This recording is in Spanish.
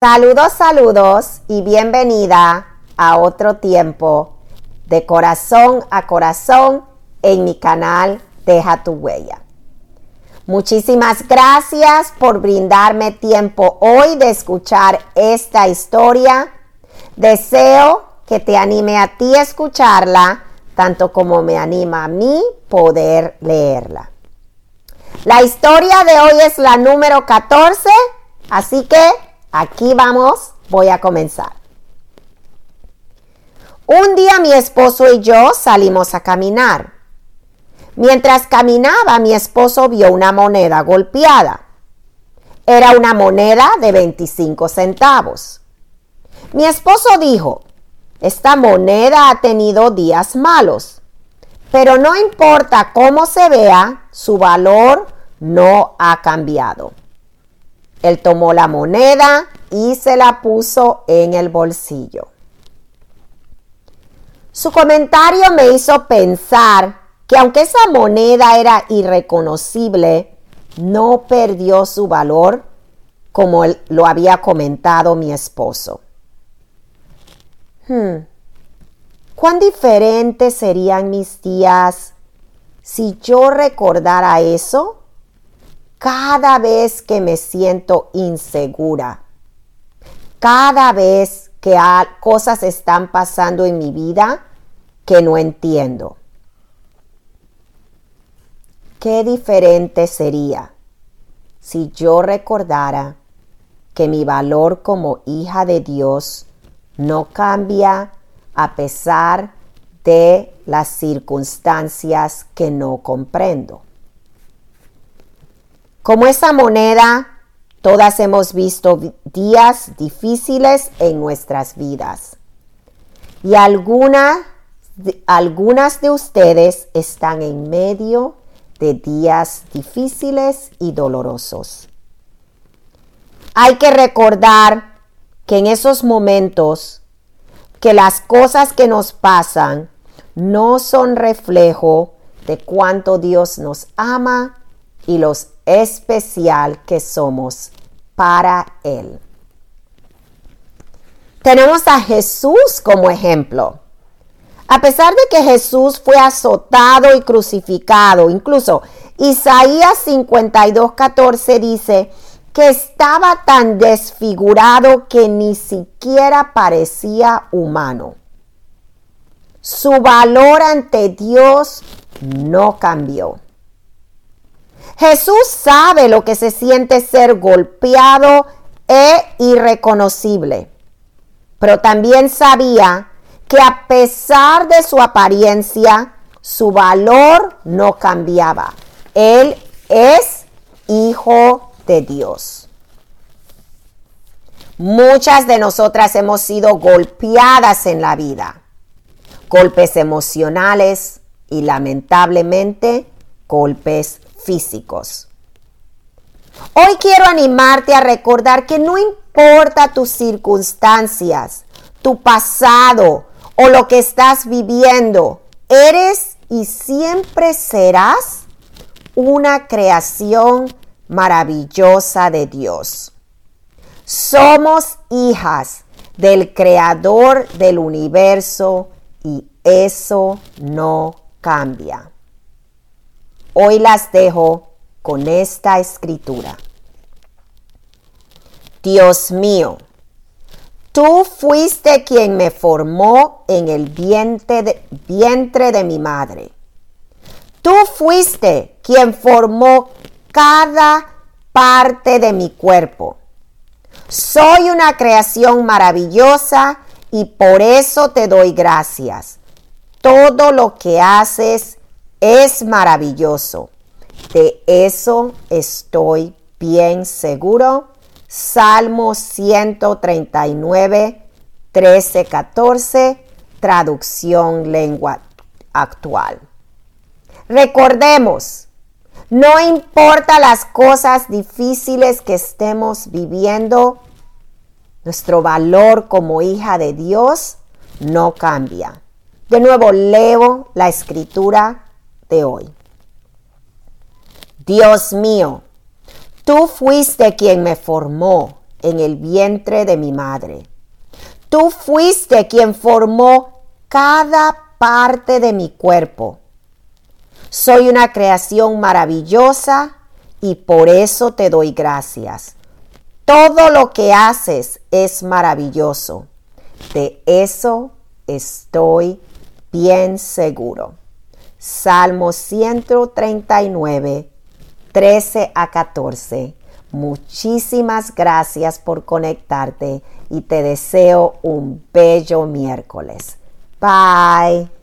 Saludos, saludos y bienvenida a otro tiempo de corazón a corazón en mi canal Deja tu huella. Muchísimas gracias por brindarme tiempo hoy de escuchar esta historia. Deseo que te anime a ti a escucharla, tanto como me anima a mí poder leerla. La historia de hoy es la número 14, así que Aquí vamos, voy a comenzar. Un día mi esposo y yo salimos a caminar. Mientras caminaba, mi esposo vio una moneda golpeada. Era una moneda de 25 centavos. Mi esposo dijo, esta moneda ha tenido días malos, pero no importa cómo se vea, su valor no ha cambiado. Él tomó la moneda y se la puso en el bolsillo. Su comentario me hizo pensar que aunque esa moneda era irreconocible, no perdió su valor como lo había comentado mi esposo. Hmm. ¿Cuán diferentes serían mis días si yo recordara eso cada vez que me siento insegura, cada vez que cosas están pasando en mi vida que no entiendo. Qué diferente sería si yo recordara que mi valor como hija de Dios no cambia a pesar de las circunstancias que no comprendo. Como esa moneda, todas hemos visto días difíciles en nuestras vidas. Y algunas de ustedes están en medio de días difíciles y dolorosos. Hay que recordar que en esos momentos que las cosas que nos pasan no son reflejo de cuánto Dios nos ama y los especial que somos para Él. Tenemos a Jesús como ejemplo. A pesar de que Jesús fue azotado y crucificado, incluso Isaías 52, 14 dice que estaba tan desfigurado que ni siquiera parecía humano. Su valor ante Dios no cambió. Jesús sabe lo que se siente ser golpeado e irreconocible, pero también sabía que a pesar de su apariencia, su valor no cambiaba. Él es hijo de Dios. Muchas de nosotras hemos sido golpeadas en la vida, golpes emocionales y lamentablemente golpes físicos. Hoy quiero animarte a recordar que no importa tus circunstancias, tu pasado o lo que estás viviendo, eres y siempre serás una creación maravillosa de Dios. Somos hijas del creador del universo y eso no cambia. Hoy las dejo con esta escritura. Dios mío, tú fuiste quien me formó en el vientre de, vientre de mi madre. Tú fuiste quien formó cada parte de mi cuerpo. Soy una creación maravillosa y por eso te doy gracias. Todo lo que haces es maravilloso. De eso estoy bien seguro. Salmo 139, 13, 14, traducción lengua actual. Recordemos, no importa las cosas difíciles que estemos viviendo, nuestro valor como hija de Dios no cambia. De nuevo leo la escritura de hoy. Dios mío, tú fuiste quien me formó en el vientre de mi madre. Tú fuiste quien formó cada parte de mi cuerpo. Soy una creación maravillosa y por eso te doy gracias. Todo lo que haces es maravilloso. De eso estoy bien seguro. Salmo 139, 13 a 14. Muchísimas gracias por conectarte y te deseo un bello miércoles. Bye.